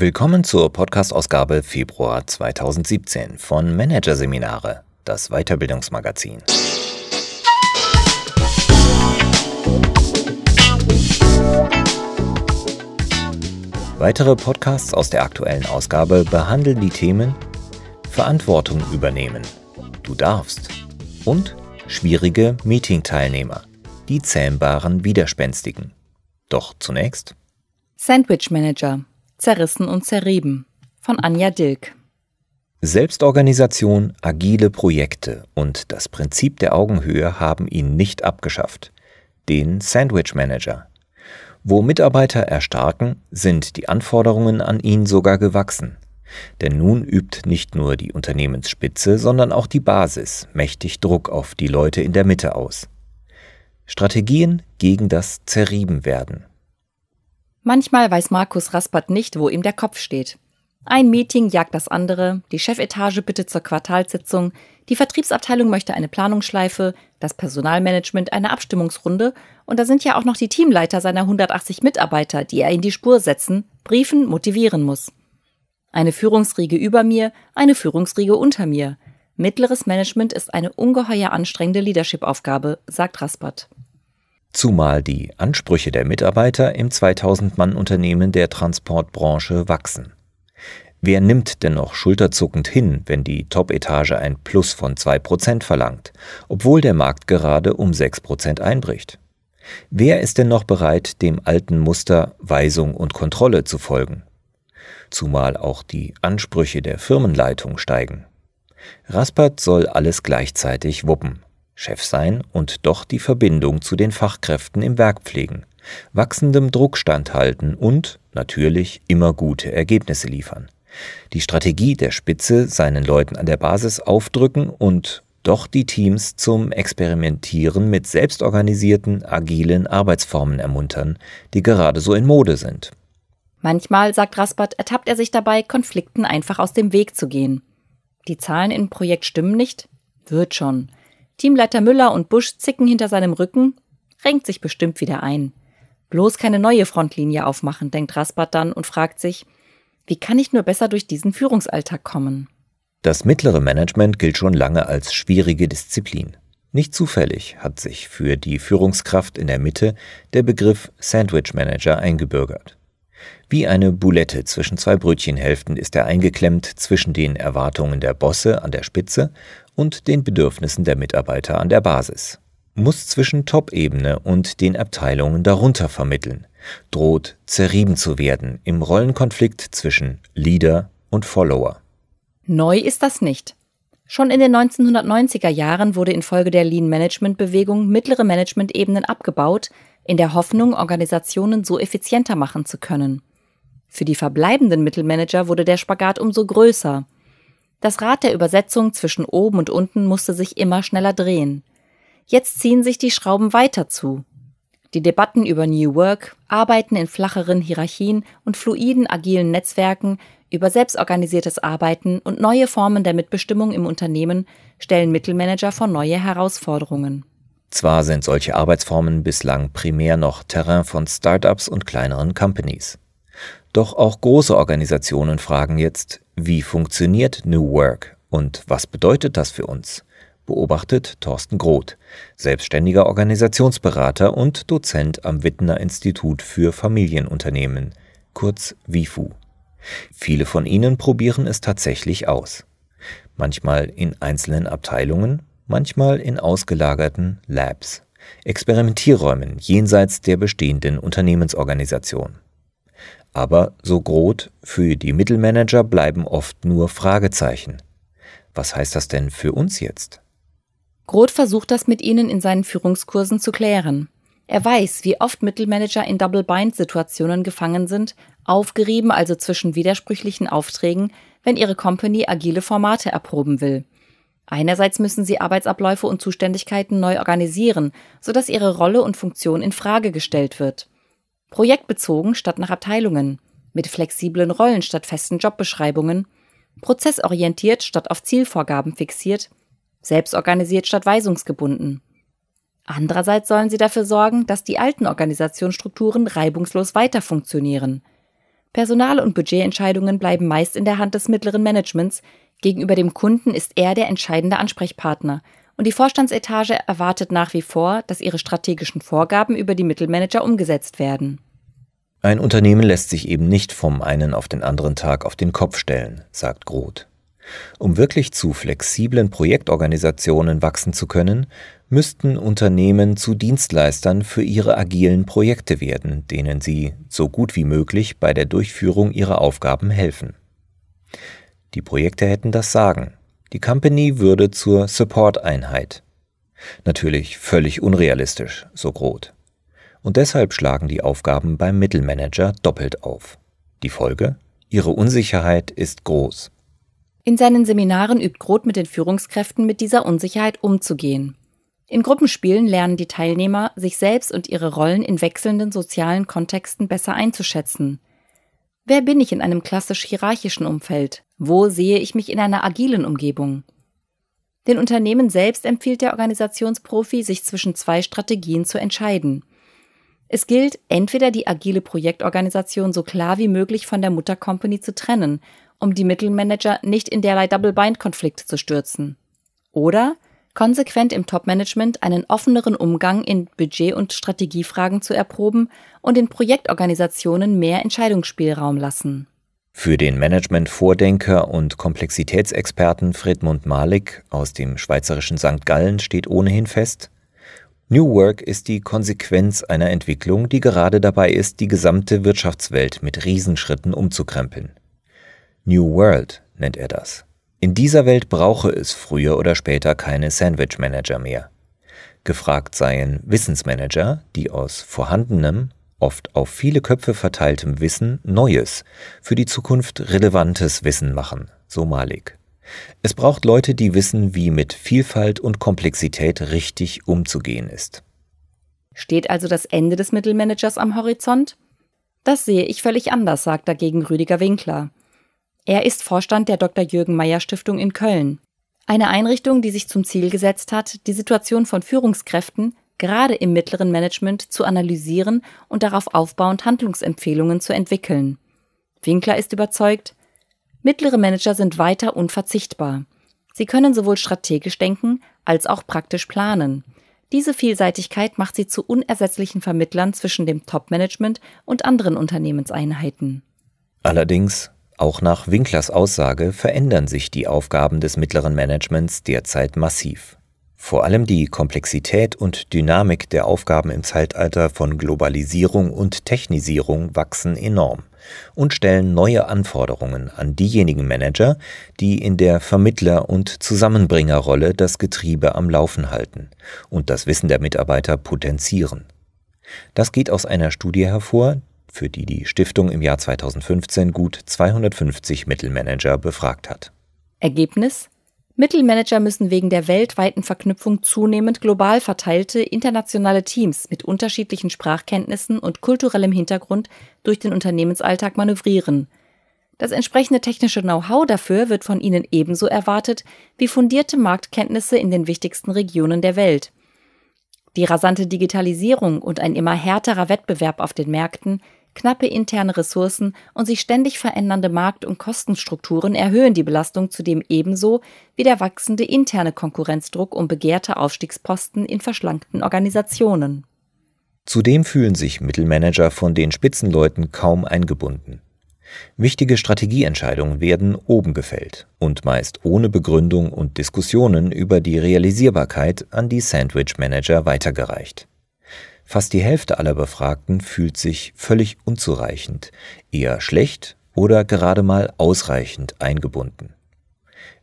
Willkommen zur Podcast-Ausgabe Februar 2017 von Managerseminare, das Weiterbildungsmagazin. Weitere Podcasts aus der aktuellen Ausgabe behandeln die Themen Verantwortung übernehmen, du darfst und schwierige Meeting-Teilnehmer, die zähmbaren Widerspenstigen. Doch zunächst Sandwich Manager, zerrissen und zerrieben von Anja Dilk. Selbstorganisation, agile Projekte und das Prinzip der Augenhöhe haben ihn nicht abgeschafft. Den Sandwich Manager. Wo Mitarbeiter erstarken, sind die Anforderungen an ihn sogar gewachsen. Denn nun übt nicht nur die Unternehmensspitze, sondern auch die Basis mächtig Druck auf die Leute in der Mitte aus. Strategien gegen das Zerriebenwerden. Manchmal weiß Markus Raspert nicht, wo ihm der Kopf steht. Ein Meeting jagt das andere, die Chefetage bittet zur Quartalssitzung, die Vertriebsabteilung möchte eine Planungsschleife, das Personalmanagement eine Abstimmungsrunde und da sind ja auch noch die Teamleiter seiner 180 Mitarbeiter, die er in die Spur setzen, briefen, motivieren muss. Eine Führungsriege über mir, eine Führungsriege unter mir. Mittleres Management ist eine ungeheuer anstrengende Leadership-Aufgabe, sagt Raspert. Zumal die Ansprüche der Mitarbeiter im 2000-Mann-Unternehmen der Transportbranche wachsen. Wer nimmt denn noch schulterzuckend hin, wenn die Top-Etage ein Plus von 2% verlangt, obwohl der Markt gerade um 6% einbricht? Wer ist denn noch bereit, dem alten Muster Weisung und Kontrolle zu folgen? Zumal auch die Ansprüche der Firmenleitung steigen. Raspert soll alles gleichzeitig wuppen. Chef sein und doch die Verbindung zu den Fachkräften im Werk pflegen, wachsendem Druck standhalten und natürlich immer gute Ergebnisse liefern. Die Strategie der Spitze seinen Leuten an der Basis aufdrücken und doch die Teams zum Experimentieren mit selbstorganisierten, agilen Arbeitsformen ermuntern, die gerade so in Mode sind. Manchmal, sagt Raspert, ertappt er sich dabei, Konflikten einfach aus dem Weg zu gehen. Die Zahlen im Projekt stimmen nicht? Wird schon. Teamleiter Müller und Busch zicken hinter seinem Rücken, renkt sich bestimmt wieder ein. Bloß keine neue Frontlinie aufmachen, denkt Raspert dann und fragt sich, wie kann ich nur besser durch diesen Führungsalltag kommen? Das mittlere Management gilt schon lange als schwierige Disziplin. Nicht zufällig hat sich für die Führungskraft in der Mitte der Begriff Sandwich Manager eingebürgert. Wie eine Boulette zwischen zwei Brötchenhälften ist er eingeklemmt zwischen den Erwartungen der Bosse an der Spitze und den Bedürfnissen der Mitarbeiter an der Basis. Muss zwischen Top-Ebene und den Abteilungen darunter vermitteln, droht zerrieben zu werden im Rollenkonflikt zwischen Leader und Follower. Neu ist das nicht. Schon in den 1990er Jahren wurde infolge der Lean-Management-Bewegung mittlere Management-Ebenen abgebaut, in der Hoffnung, Organisationen so effizienter machen zu können. Für die verbleibenden Mittelmanager wurde der Spagat umso größer. Das Rad der Übersetzung zwischen oben und unten musste sich immer schneller drehen. Jetzt ziehen sich die Schrauben weiter zu. Die Debatten über New Work, Arbeiten in flacheren Hierarchien und fluiden agilen Netzwerken, über selbstorganisiertes Arbeiten und neue Formen der Mitbestimmung im Unternehmen stellen Mittelmanager vor neue Herausforderungen. Zwar sind solche Arbeitsformen bislang primär noch Terrain von Startups und kleineren Companies. Doch auch große Organisationen fragen jetzt, wie funktioniert New Work und was bedeutet das für uns? beobachtet Thorsten Groth, selbstständiger Organisationsberater und Dozent am Wittner Institut für Familienunternehmen, kurz WIFU. Viele von ihnen probieren es tatsächlich aus. Manchmal in einzelnen Abteilungen, manchmal in ausgelagerten Labs, Experimentierräumen jenseits der bestehenden Unternehmensorganisation. Aber so Groth, für die Mittelmanager bleiben oft nur Fragezeichen. Was heißt das denn für uns jetzt? Groth versucht das mit ihnen in seinen Führungskursen zu klären. Er weiß, wie oft Mittelmanager in Double-Bind-Situationen gefangen sind, aufgerieben also zwischen widersprüchlichen Aufträgen, wenn ihre Company agile Formate erproben will. Einerseits müssen sie Arbeitsabläufe und Zuständigkeiten neu organisieren, sodass ihre Rolle und Funktion in Frage gestellt wird. Projektbezogen statt nach Abteilungen, mit flexiblen Rollen statt festen Jobbeschreibungen, prozessorientiert statt auf Zielvorgaben fixiert, selbstorganisiert statt weisungsgebunden. Andererseits sollen sie dafür sorgen, dass die alten Organisationsstrukturen reibungslos weiter funktionieren. Personal- und Budgetentscheidungen bleiben meist in der Hand des mittleren Managements. Gegenüber dem Kunden ist er der entscheidende Ansprechpartner. Und die Vorstandsetage erwartet nach wie vor, dass ihre strategischen Vorgaben über die Mittelmanager umgesetzt werden. Ein Unternehmen lässt sich eben nicht vom einen auf den anderen Tag auf den Kopf stellen, sagt Groth. Um wirklich zu flexiblen Projektorganisationen wachsen zu können, müssten Unternehmen zu Dienstleistern für ihre agilen Projekte werden, denen sie so gut wie möglich bei der Durchführung ihrer Aufgaben helfen. Die Projekte hätten das Sagen. Die Company würde zur Support-Einheit. Natürlich völlig unrealistisch, so Groth. Und deshalb schlagen die Aufgaben beim Mittelmanager doppelt auf. Die Folge? Ihre Unsicherheit ist groß. In seinen Seminaren übt Groth mit den Führungskräften mit dieser Unsicherheit umzugehen. In Gruppenspielen lernen die Teilnehmer, sich selbst und ihre Rollen in wechselnden sozialen Kontexten besser einzuschätzen. Wer bin ich in einem klassisch hierarchischen Umfeld? Wo sehe ich mich in einer agilen Umgebung? Den Unternehmen selbst empfiehlt der Organisationsprofi, sich zwischen zwei Strategien zu entscheiden. Es gilt, entweder die agile Projektorganisation so klar wie möglich von der Muttercompany zu trennen, um die Mittelmanager nicht in derlei Double-Bind-Konflikte zu stürzen. Oder konsequent im Top-Management einen offeneren Umgang in Budget- und Strategiefragen zu erproben und in Projektorganisationen mehr Entscheidungsspielraum lassen. Für den Management-Vordenker und Komplexitätsexperten Fredmund Malik aus dem schweizerischen St. Gallen steht ohnehin fest, New Work ist die Konsequenz einer Entwicklung, die gerade dabei ist, die gesamte Wirtschaftswelt mit Riesenschritten umzukrempeln. New World nennt er das. In dieser Welt brauche es früher oder später keine Sandwich Manager mehr. Gefragt seien Wissensmanager, die aus vorhandenem, oft auf viele Köpfe verteiltem Wissen Neues, für die Zukunft relevantes Wissen machen, so Malik. Es braucht Leute, die wissen, wie mit Vielfalt und Komplexität richtig umzugehen ist. Steht also das Ende des Mittelmanagers am Horizont? Das sehe ich völlig anders, sagt dagegen Rüdiger Winkler. Er ist Vorstand der Dr. Jürgen Meyer Stiftung in Köln. Eine Einrichtung, die sich zum Ziel gesetzt hat, die Situation von Führungskräften gerade im mittleren Management zu analysieren und darauf aufbauend Handlungsempfehlungen zu entwickeln. Winkler ist überzeugt, mittlere Manager sind weiter unverzichtbar. Sie können sowohl strategisch denken als auch praktisch planen. Diese Vielseitigkeit macht sie zu unersetzlichen Vermittlern zwischen dem Top-Management und anderen Unternehmenseinheiten. Allerdings auch nach Winklers Aussage verändern sich die Aufgaben des mittleren Managements derzeit massiv. Vor allem die Komplexität und Dynamik der Aufgaben im Zeitalter von Globalisierung und Technisierung wachsen enorm und stellen neue Anforderungen an diejenigen Manager, die in der Vermittler- und Zusammenbringerrolle das Getriebe am Laufen halten und das Wissen der Mitarbeiter potenzieren. Das geht aus einer Studie hervor, für die die Stiftung im Jahr 2015 gut 250 Mittelmanager befragt hat. Ergebnis? Mittelmanager müssen wegen der weltweiten Verknüpfung zunehmend global verteilte internationale Teams mit unterschiedlichen Sprachkenntnissen und kulturellem Hintergrund durch den Unternehmensalltag manövrieren. Das entsprechende technische Know-how dafür wird von ihnen ebenso erwartet wie fundierte Marktkenntnisse in den wichtigsten Regionen der Welt. Die rasante Digitalisierung und ein immer härterer Wettbewerb auf den Märkten Knappe interne Ressourcen und sich ständig verändernde Markt- und Kostenstrukturen erhöhen die Belastung zudem ebenso wie der wachsende interne Konkurrenzdruck um begehrte Aufstiegsposten in verschlankten Organisationen. Zudem fühlen sich Mittelmanager von den Spitzenleuten kaum eingebunden. Wichtige Strategieentscheidungen werden oben gefällt und meist ohne Begründung und Diskussionen über die Realisierbarkeit an die Sandwich Manager weitergereicht. Fast die Hälfte aller Befragten fühlt sich völlig unzureichend, eher schlecht oder gerade mal ausreichend eingebunden.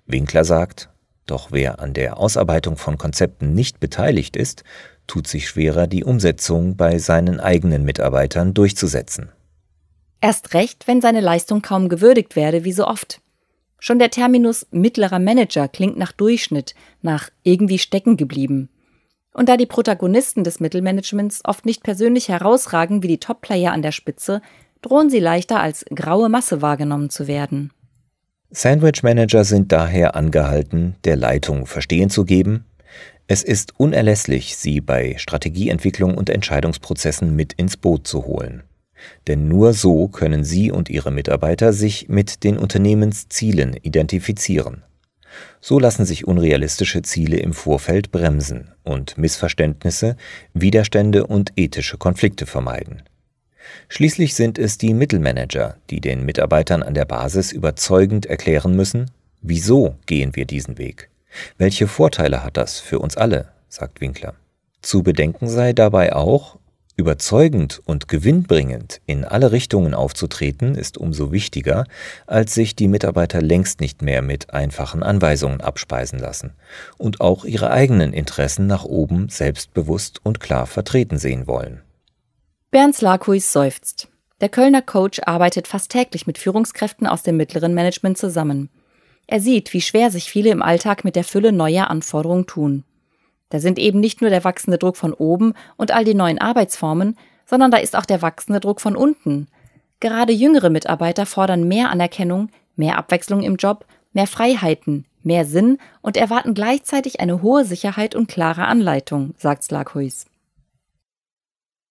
Winkler sagt, doch wer an der Ausarbeitung von Konzepten nicht beteiligt ist, tut sich schwerer, die Umsetzung bei seinen eigenen Mitarbeitern durchzusetzen. Erst recht, wenn seine Leistung kaum gewürdigt werde, wie so oft. Schon der Terminus mittlerer Manager klingt nach Durchschnitt, nach irgendwie stecken geblieben. Und da die Protagonisten des Mittelmanagements oft nicht persönlich herausragen wie die Top-Player an der Spitze, drohen sie leichter als graue Masse wahrgenommen zu werden. Sandwich Manager sind daher angehalten, der Leitung Verstehen zu geben, es ist unerlässlich, sie bei Strategieentwicklung und Entscheidungsprozessen mit ins Boot zu holen. Denn nur so können Sie und Ihre Mitarbeiter sich mit den Unternehmenszielen identifizieren. So lassen sich unrealistische Ziele im Vorfeld bremsen und Missverständnisse, Widerstände und ethische Konflikte vermeiden. Schließlich sind es die Mittelmanager, die den Mitarbeitern an der Basis überzeugend erklären müssen, wieso gehen wir diesen Weg? Welche Vorteile hat das für uns alle? sagt Winkler. Zu bedenken sei dabei auch, Überzeugend und gewinnbringend in alle Richtungen aufzutreten, ist umso wichtiger, als sich die Mitarbeiter längst nicht mehr mit einfachen Anweisungen abspeisen lassen und auch ihre eigenen Interessen nach oben selbstbewusst und klar vertreten sehen wollen. Bernd Slakuis seufzt. Der Kölner Coach arbeitet fast täglich mit Führungskräften aus dem mittleren Management zusammen. Er sieht, wie schwer sich viele im Alltag mit der Fülle neuer Anforderungen tun. Da sind eben nicht nur der wachsende Druck von oben und all die neuen Arbeitsformen, sondern da ist auch der wachsende Druck von unten. Gerade jüngere Mitarbeiter fordern mehr Anerkennung, mehr Abwechslung im Job, mehr Freiheiten, mehr Sinn und erwarten gleichzeitig eine hohe Sicherheit und klare Anleitung, sagt Slaghuis.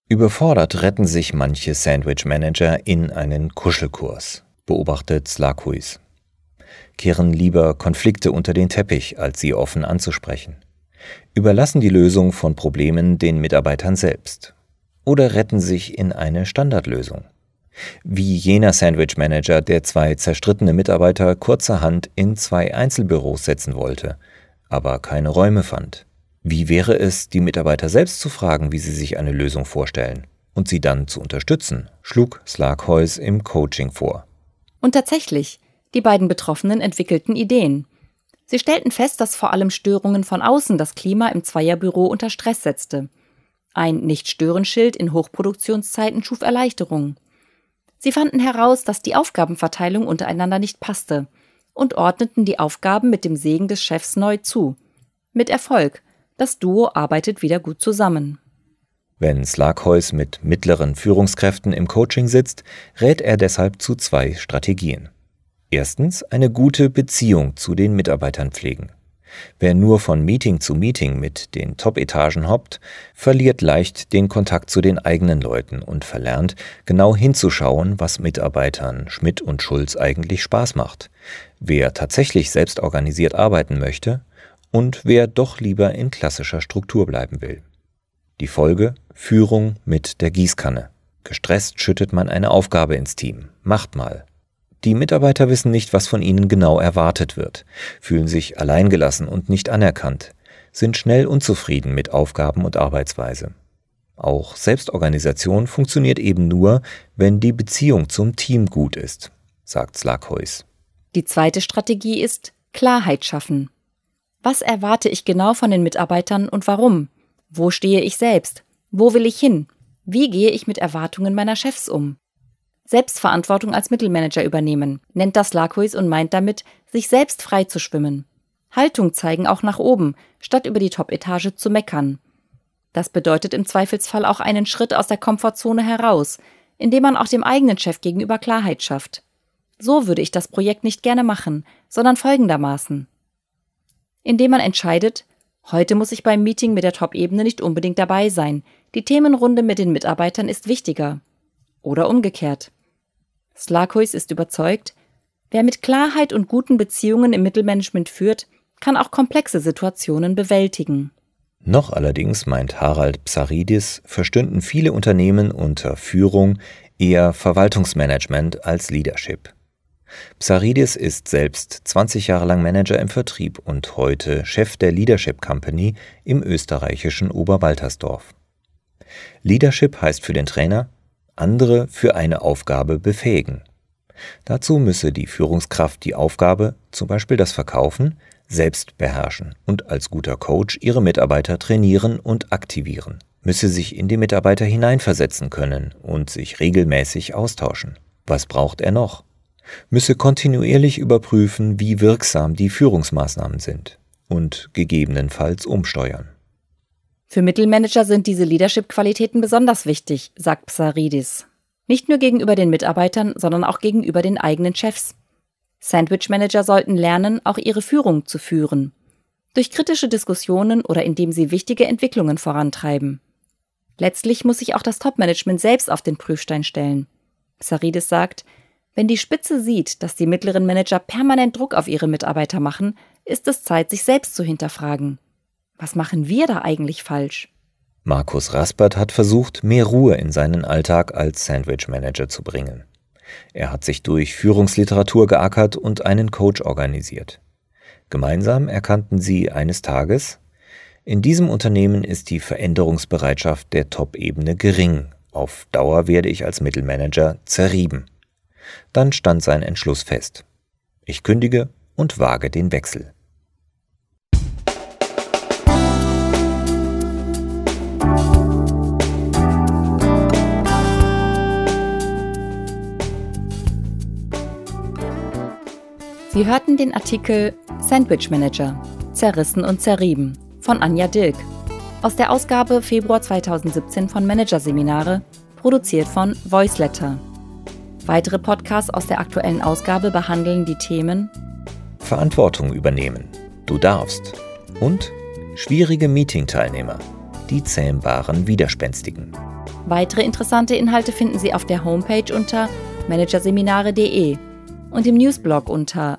Überfordert retten sich manche Sandwich-Manager in einen Kuschelkurs, beobachtet Slaghuis. Kehren lieber Konflikte unter den Teppich, als sie offen anzusprechen überlassen die Lösung von Problemen den Mitarbeitern selbst oder retten sich in eine Standardlösung. Wie jener Sandwich-Manager, der zwei zerstrittene Mitarbeiter kurzerhand in zwei Einzelbüros setzen wollte, aber keine Räume fand. Wie wäre es, die Mitarbeiter selbst zu fragen, wie sie sich eine Lösung vorstellen und sie dann zu unterstützen, schlug Slagheus im Coaching vor. Und tatsächlich, die beiden Betroffenen entwickelten Ideen. Sie stellten fest, dass vor allem Störungen von außen das Klima im Zweierbüro unter Stress setzte. Ein Nicht-Stören-Schild in Hochproduktionszeiten schuf Erleichterung. Sie fanden heraus, dass die Aufgabenverteilung untereinander nicht passte und ordneten die Aufgaben mit dem Segen des Chefs neu zu. Mit Erfolg. Das Duo arbeitet wieder gut zusammen. Wenn Slagheus mit mittleren Führungskräften im Coaching sitzt, rät er deshalb zu zwei Strategien. Erstens eine gute Beziehung zu den Mitarbeitern pflegen. Wer nur von Meeting zu Meeting mit den Top-Etagen hoppt, verliert leicht den Kontakt zu den eigenen Leuten und verlernt, genau hinzuschauen, was Mitarbeitern Schmidt und Schulz eigentlich Spaß macht, wer tatsächlich selbst organisiert arbeiten möchte und wer doch lieber in klassischer Struktur bleiben will. Die Folge Führung mit der Gießkanne. Gestresst schüttet man eine Aufgabe ins Team. Macht mal. Die Mitarbeiter wissen nicht, was von ihnen genau erwartet wird, fühlen sich alleingelassen und nicht anerkannt, sind schnell unzufrieden mit Aufgaben und Arbeitsweise. Auch Selbstorganisation funktioniert eben nur, wenn die Beziehung zum Team gut ist, sagt Slagheus. Die zweite Strategie ist Klarheit schaffen. Was erwarte ich genau von den Mitarbeitern und warum? Wo stehe ich selbst? Wo will ich hin? Wie gehe ich mit Erwartungen meiner Chefs um? Selbstverantwortung als Mittelmanager übernehmen, nennt das Lakuis und meint damit, sich selbst frei zu schwimmen. Haltung zeigen auch nach oben, statt über die Top-Etage zu meckern. Das bedeutet im Zweifelsfall auch einen Schritt aus der Komfortzone heraus, indem man auch dem eigenen Chef gegenüber Klarheit schafft. So würde ich das Projekt nicht gerne machen, sondern folgendermaßen. Indem man entscheidet, heute muss ich beim Meeting mit der Top-Ebene nicht unbedingt dabei sein, die Themenrunde mit den Mitarbeitern ist wichtiger. Oder umgekehrt. Slakuis ist überzeugt, wer mit Klarheit und guten Beziehungen im Mittelmanagement führt, kann auch komplexe Situationen bewältigen. Noch allerdings, meint Harald Psaridis, verstünden viele Unternehmen unter Führung eher Verwaltungsmanagement als Leadership. Psaridis ist selbst 20 Jahre lang Manager im Vertrieb und heute Chef der Leadership Company im österreichischen Oberwaltersdorf. Leadership heißt für den Trainer andere für eine Aufgabe befähigen. Dazu müsse die Führungskraft die Aufgabe, zum Beispiel das Verkaufen, selbst beherrschen und als guter Coach ihre Mitarbeiter trainieren und aktivieren, müsse sich in die Mitarbeiter hineinversetzen können und sich regelmäßig austauschen. Was braucht er noch? Müsse kontinuierlich überprüfen, wie wirksam die Führungsmaßnahmen sind und gegebenenfalls umsteuern. Für Mittelmanager sind diese Leadership-Qualitäten besonders wichtig, sagt Psaridis. Nicht nur gegenüber den Mitarbeitern, sondern auch gegenüber den eigenen Chefs. Sandwich-Manager sollten lernen, auch ihre Führung zu führen. Durch kritische Diskussionen oder indem sie wichtige Entwicklungen vorantreiben. Letztlich muss sich auch das Top-Management selbst auf den Prüfstein stellen. Saridis sagt, wenn die Spitze sieht, dass die mittleren Manager permanent Druck auf ihre Mitarbeiter machen, ist es Zeit, sich selbst zu hinterfragen. Was machen wir da eigentlich falsch? Markus Raspert hat versucht, mehr Ruhe in seinen Alltag als Sandwich-Manager zu bringen. Er hat sich durch Führungsliteratur geackert und einen Coach organisiert. Gemeinsam erkannten sie eines Tages, in diesem Unternehmen ist die Veränderungsbereitschaft der Top-Ebene gering. Auf Dauer werde ich als Mittelmanager zerrieben. Dann stand sein Entschluss fest. Ich kündige und wage den Wechsel. Sie hörten den Artikel Sandwich Manager, zerrissen und zerrieben von Anja Dilk aus der Ausgabe Februar 2017 von Managerseminare, produziert von Voiceletter. Weitere Podcasts aus der aktuellen Ausgabe behandeln die Themen Verantwortung übernehmen, du darfst und schwierige Meeting-Teilnehmer, die zähmbaren Widerspenstigen. Weitere interessante Inhalte finden Sie auf der Homepage unter managerseminare.de und im Newsblog unter